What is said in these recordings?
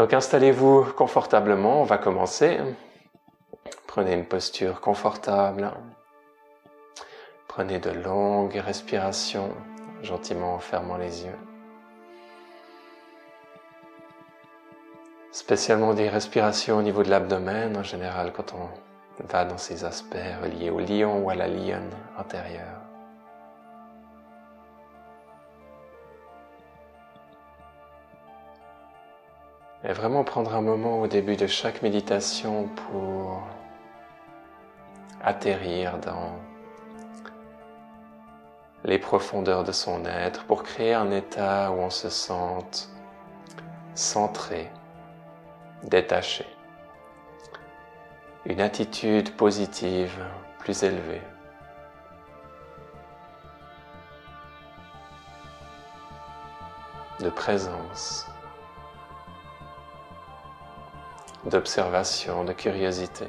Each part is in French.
Donc installez-vous confortablement, on va commencer. Prenez une posture confortable. Prenez de longues respirations, gentiment en fermant les yeux. Spécialement des respirations au niveau de l'abdomen, en général quand on va dans ces aspects reliés au lion ou à la lionne intérieure. Et vraiment prendre un moment au début de chaque méditation pour atterrir dans les profondeurs de son être, pour créer un état où on se sente centré, détaché, une attitude positive plus élevée. de présence d'observation, de curiosité,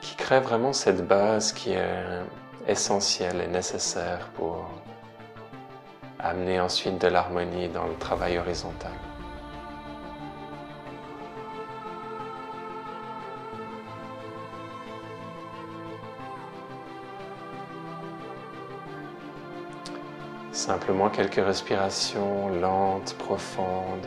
qui crée vraiment cette base qui est essentielle et nécessaire pour amener ensuite de l'harmonie dans le travail horizontal. Simplement quelques respirations lentes, profondes.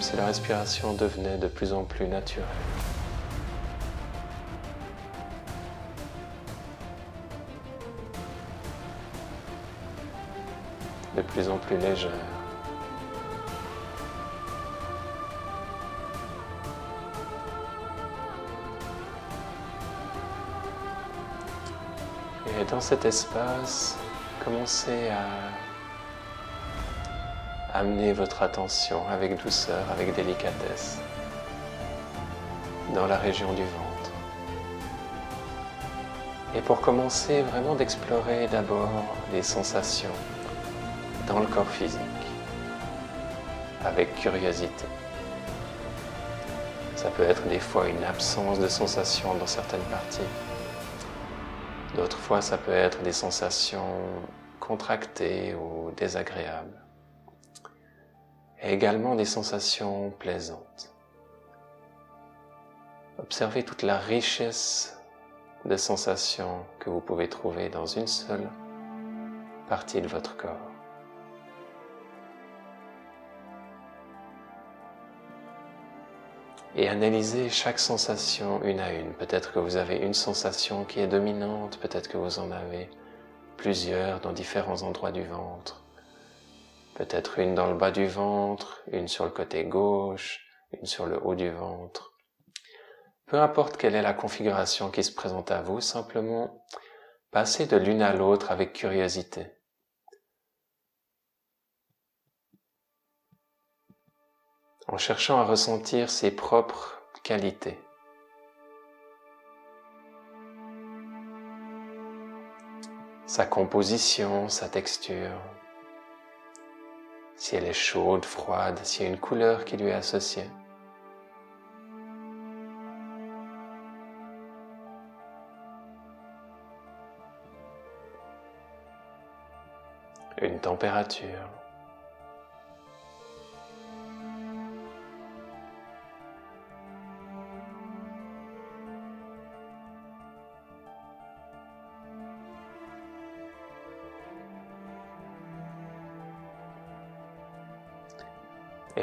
Si la respiration devenait de plus en plus naturelle. De plus en plus légère. Et dans cet espace, commencez à amenez votre attention avec douceur, avec délicatesse dans la région du ventre. Et pour commencer vraiment d'explorer d'abord les sensations dans le corps physique avec curiosité. Ça peut être des fois une absence de sensations dans certaines parties. D'autres fois, ça peut être des sensations contractées ou désagréables et également des sensations plaisantes. Observez toute la richesse de sensations que vous pouvez trouver dans une seule partie de votre corps. Et analysez chaque sensation une à une. Peut-être que vous avez une sensation qui est dominante, peut-être que vous en avez plusieurs dans différents endroits du ventre peut-être une dans le bas du ventre, une sur le côté gauche, une sur le haut du ventre. Peu importe quelle est la configuration qui se présente à vous, simplement passez de l'une à l'autre avec curiosité. En cherchant à ressentir ses propres qualités. Sa composition, sa texture si elle est chaude, froide, s'il y a une couleur qui lui est associée. Une température.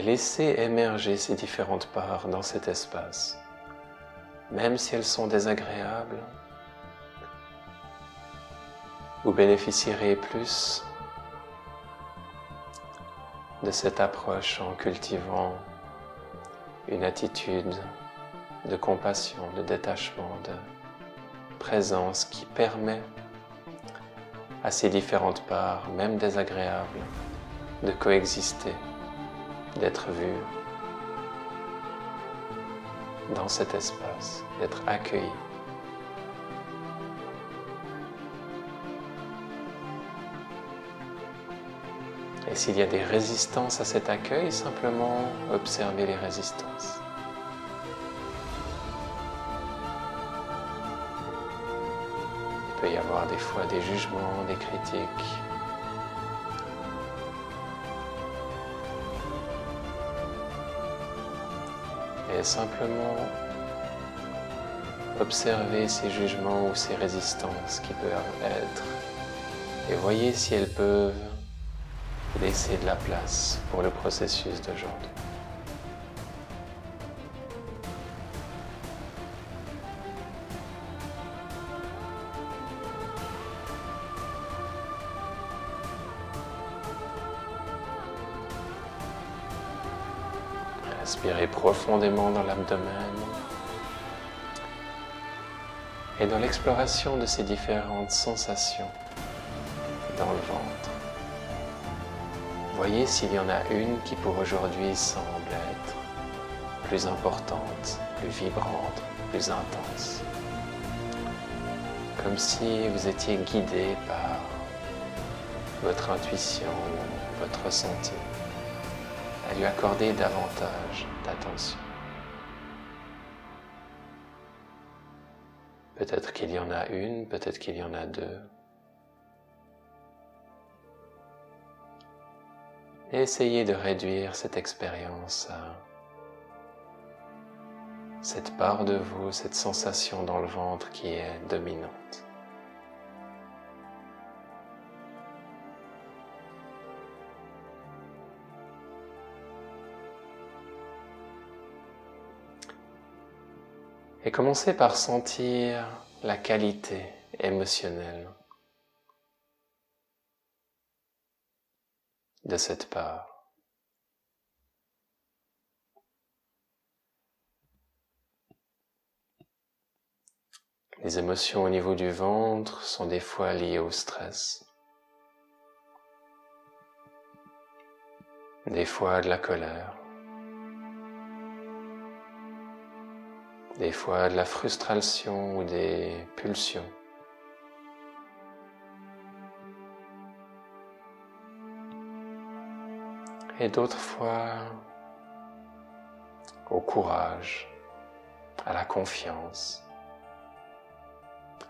Laissez émerger ces différentes parts dans cet espace, même si elles sont désagréables. Vous bénéficierez plus de cette approche en cultivant une attitude de compassion, de détachement, de présence qui permet à ces différentes parts, même désagréables, de coexister d'être vu dans cet espace, d'être accueilli. Et s'il y a des résistances à cet accueil, simplement observer les résistances. Il peut y avoir des fois des jugements, des critiques. Simplement observer ces jugements ou ces résistances qui peuvent être et voyez si elles peuvent laisser de la place pour le processus d'aujourd'hui. Respirez profondément dans l'abdomen et dans l'exploration de ces différentes sensations dans le ventre. Voyez s'il y en a une qui pour aujourd'hui semble être plus importante, plus vibrante, plus intense. Comme si vous étiez guidé par votre intuition, votre ressenti, à lui accorder davantage d'attention. Peut-être qu'il y en a une, peut-être qu'il y en a deux. essayez de réduire cette expérience à cette part de vous, cette sensation dans le ventre qui est dominante. Et commencez par sentir la qualité émotionnelle de cette part. Les émotions au niveau du ventre sont des fois liées au stress, des fois de la colère, des fois de la frustration ou des pulsions. et d'autres fois au courage, à la confiance,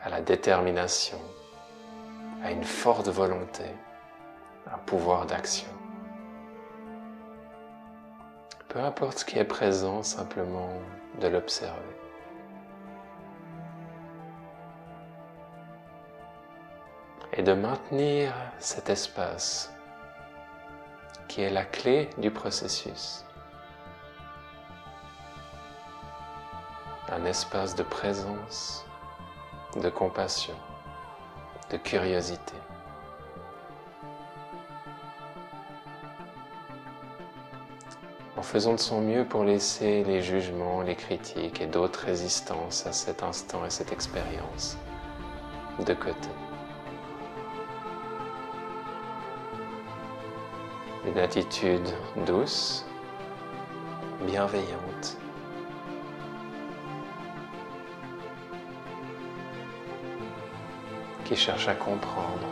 à la détermination, à une forte volonté, un pouvoir d'action. Peu importe ce qui est présent, simplement de l'observer. Et de maintenir cet espace qui est la clé du processus. Un espace de présence, de compassion, de curiosité. En faisant de son mieux pour laisser les jugements, les critiques et d'autres résistances à cet instant et cette expérience de côté. une attitude douce, bienveillante. qui cherche à comprendre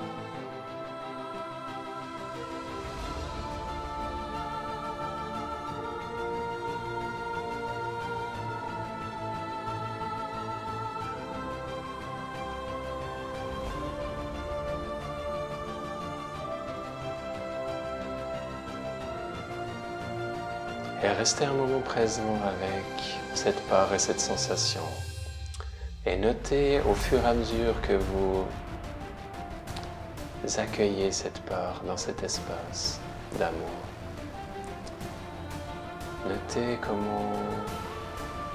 restez un moment présent avec cette part et cette sensation. Et notez au fur et à mesure que vous accueillez cette part dans cet espace d'amour. Notez comment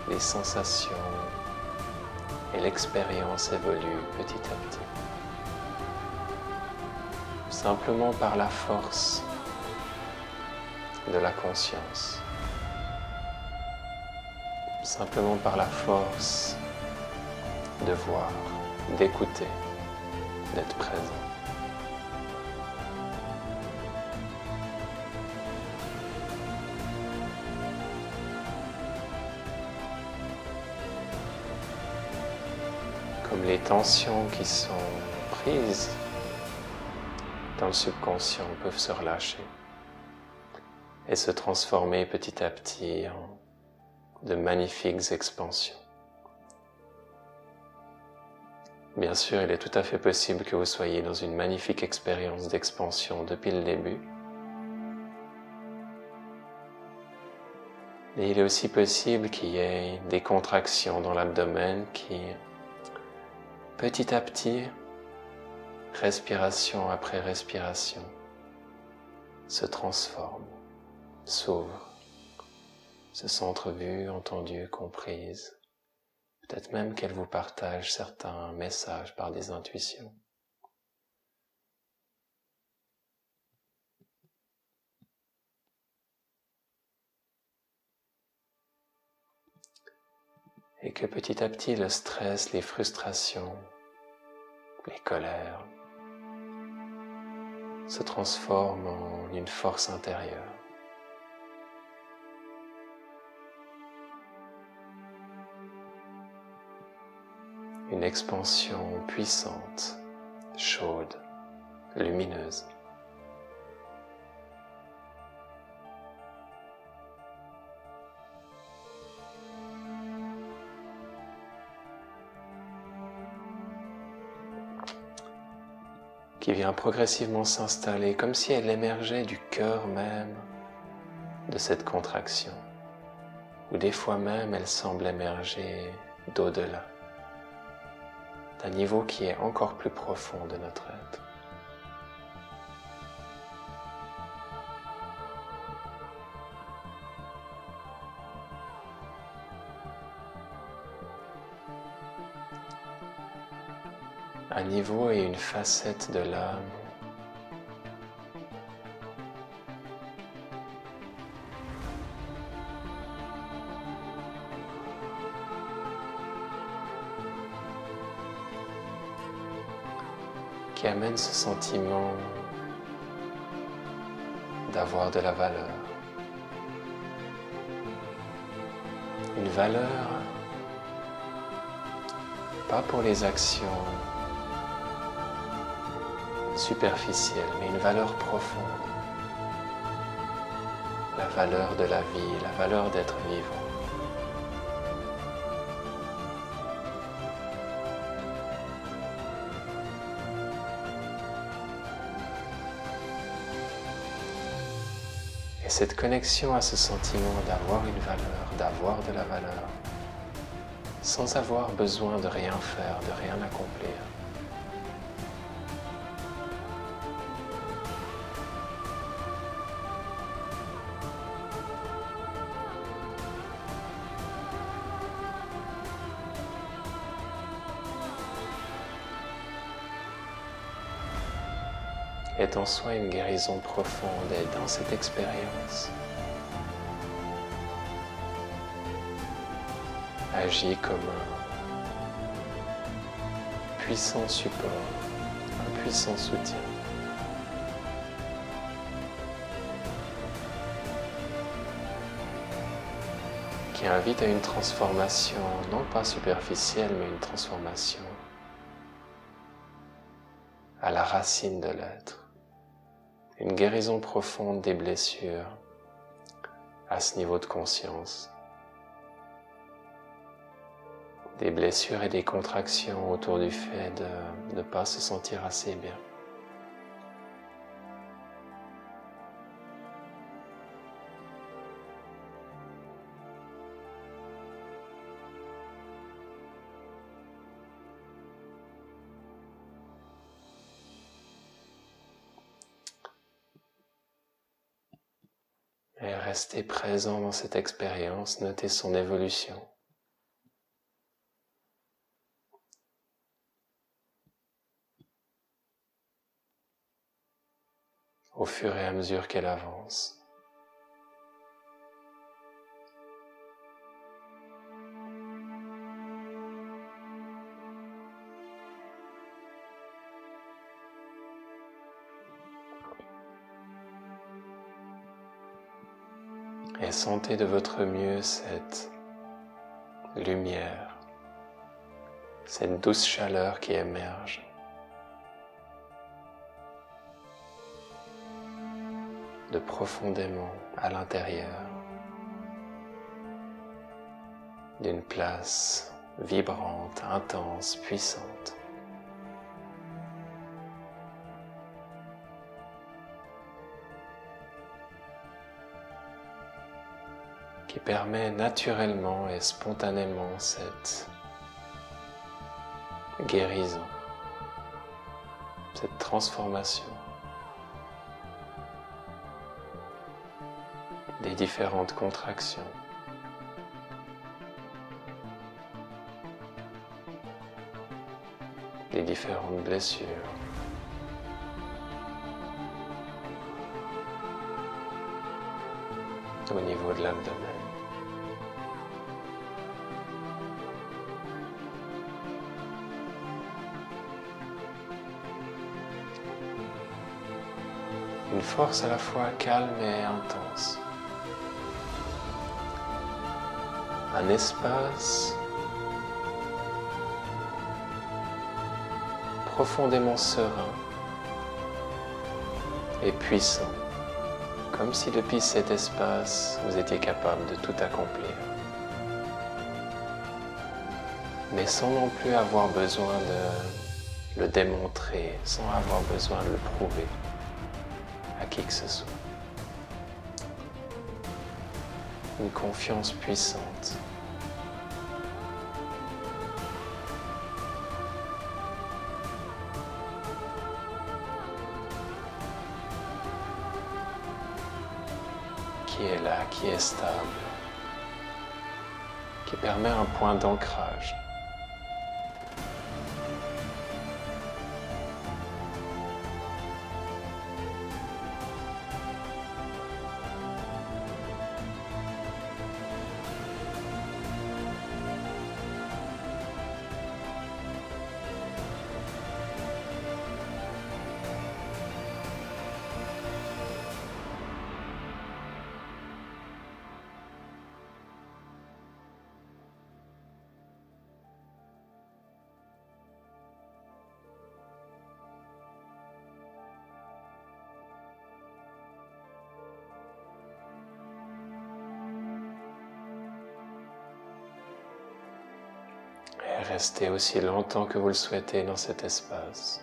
les sensations et l'expérience évoluent petit à petit. Simplement par la force de la conscience simplement par la force de voir, d'écouter, d'être présent. comme les tensions qui sont prises dans le subconscient peuvent se relâcher et se transformer petit à petit en de magnifiques expansions. Bien sûr, il est tout à fait possible que vous soyez dans une magnifique expérience d'expansion depuis le début. Et il est aussi possible qu'il y ait des contractions dans l'abdomen qui, petit à petit, respiration après respiration, se transforment, s'ouvrent, se sentent vues, entendues, comprises. Peut-être même qu'elle vous partage certains messages par des intuitions. Et que petit à petit le stress, les frustrations, les colères se transforment en une force intérieure. Une expansion puissante, chaude, lumineuse. qui vient progressivement s'installer comme si elle émergeait du cœur même de cette contraction, ou des fois même elle semble émerger d'au-delà d'un niveau qui est encore plus profond de notre être. Un niveau et une facette de l'âme amène ce sentiment d'avoir de la valeur. Une valeur pas pour les actions superficielles, mais une valeur profonde. La valeur de la vie, la valeur d'être vivant. Cette connexion à ce sentiment d'avoir une valeur, d'avoir de la valeur, sans avoir besoin de rien faire, de rien accomplir. En soi une guérison profonde et dans cette expérience, agit comme un puissant support, un puissant soutien. qui invite à une transformation, non pas superficielle, mais une transformation à la racine de l'être une guérison profonde des blessures à ce niveau de conscience. Des blessures et des contractions autour du fait de ne pas se sentir assez bien. Et restez présent dans cette expérience, notez son évolution. au fur et à mesure qu'elle avance. Sentez de votre mieux cette lumière cette douce chaleur qui émerge. de profondément à l'intérieur d'une place vibrante, intense, puissante. Qui permet naturellement et spontanément cette guérison, cette transformation des différentes contractions. des différentes blessures. au niveau de l'abdomen. Une force à la fois calme et intense. Un espace profondément serein et puissant, comme si depuis cet espace vous étiez capable de tout accomplir, mais sans non plus avoir besoin de le démontrer, sans avoir besoin de le prouver qui que ce soit. Une confiance puissante qui est là, qui est stable, qui permet un point d'ancrage. Et restez aussi longtemps que vous le souhaitez dans cet espace.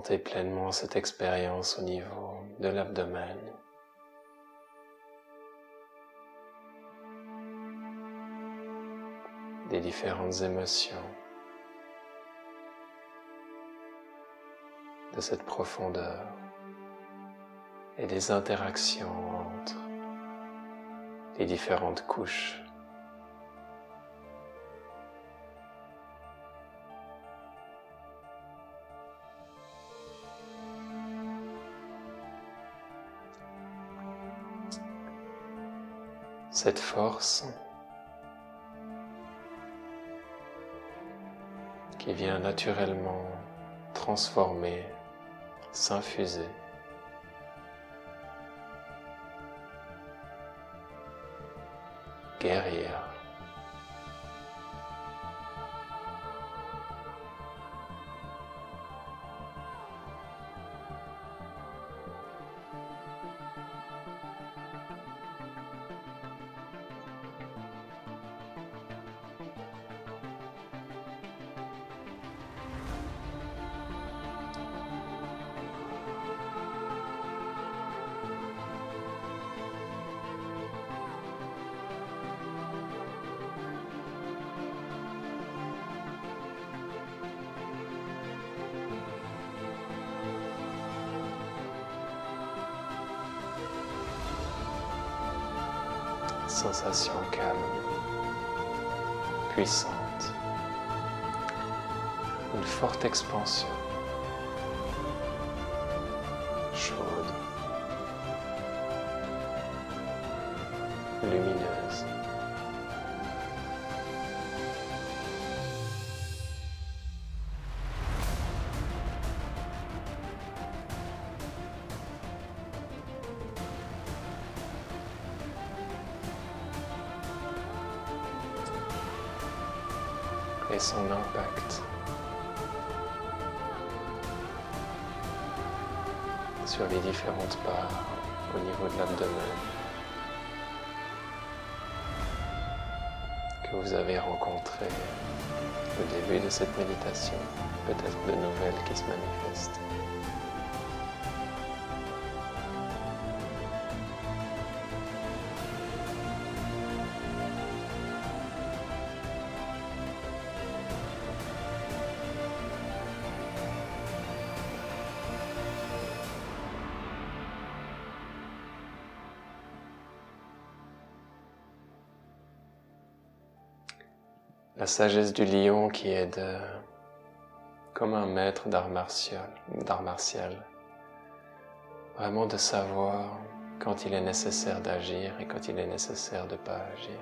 Pleinement cette expérience au niveau de l'abdomen. des différentes émotions, de cette profondeur et des interactions entre les différentes couches cette force qui vient naturellement transformer, s'infuser. Sensation calme, puissante, une forte expansion. chaude, lumineuse. Que vous avez rencontrées au début de cette méditation, peut-être de nouvelles qui se manifestent. La sagesse du lion qui est de, comme un maître d'art martial, martial, vraiment de savoir quand il est nécessaire d'agir et quand il est nécessaire de ne pas agir,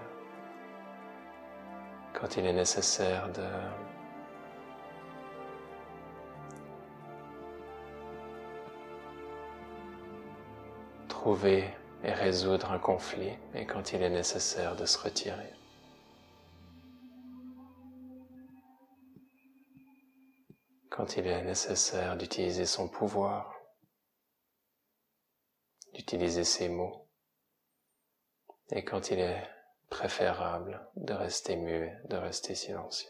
quand il est nécessaire de trouver et résoudre un conflit et quand il est nécessaire de se retirer. Quand il est nécessaire d'utiliser son pouvoir, d'utiliser ses mots, et quand il est préférable de rester muet, de rester silencieux.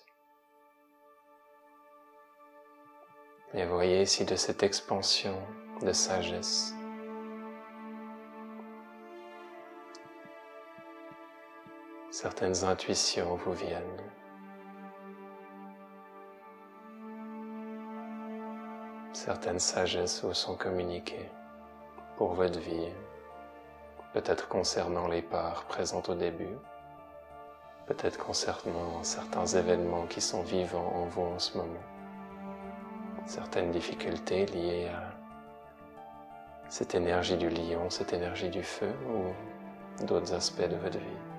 Et voyez si de cette expansion de sagesse, certaines intuitions vous viennent. Certaines sagesses vous sont communiquées pour votre vie, peut-être concernant les parts présentes au début, peut-être concernant certains événements qui sont vivants en vous en ce moment, certaines difficultés liées à cette énergie du lion, cette énergie du feu ou d'autres aspects de votre vie.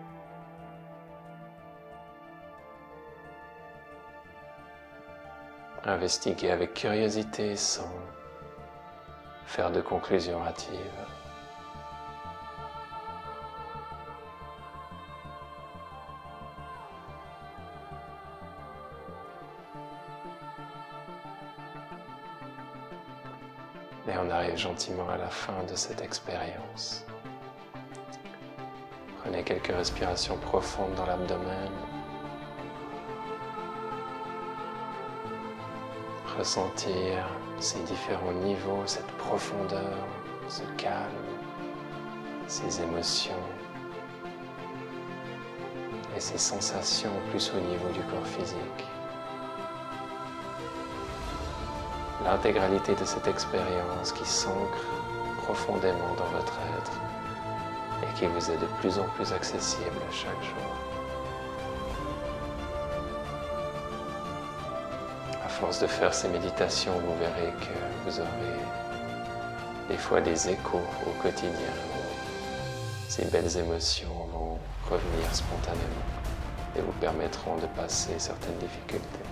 Investiguer avec curiosité sans faire de conclusions hâtives. Et on arrive gentiment à la fin de cette expérience. Prenez quelques respirations profondes dans l'abdomen. Ressentir ces différents niveaux, cette profondeur, ce calme, ces émotions et ces sensations plus au niveau du corps physique. L'intégralité de cette expérience qui s'ancre profondément dans votre être et qui vous est de plus en plus accessible chaque jour. Force de faire ces méditations, vous verrez que vous aurez des fois des échos au quotidien. Ces belles émotions vont revenir spontanément et vous permettront de passer certaines difficultés.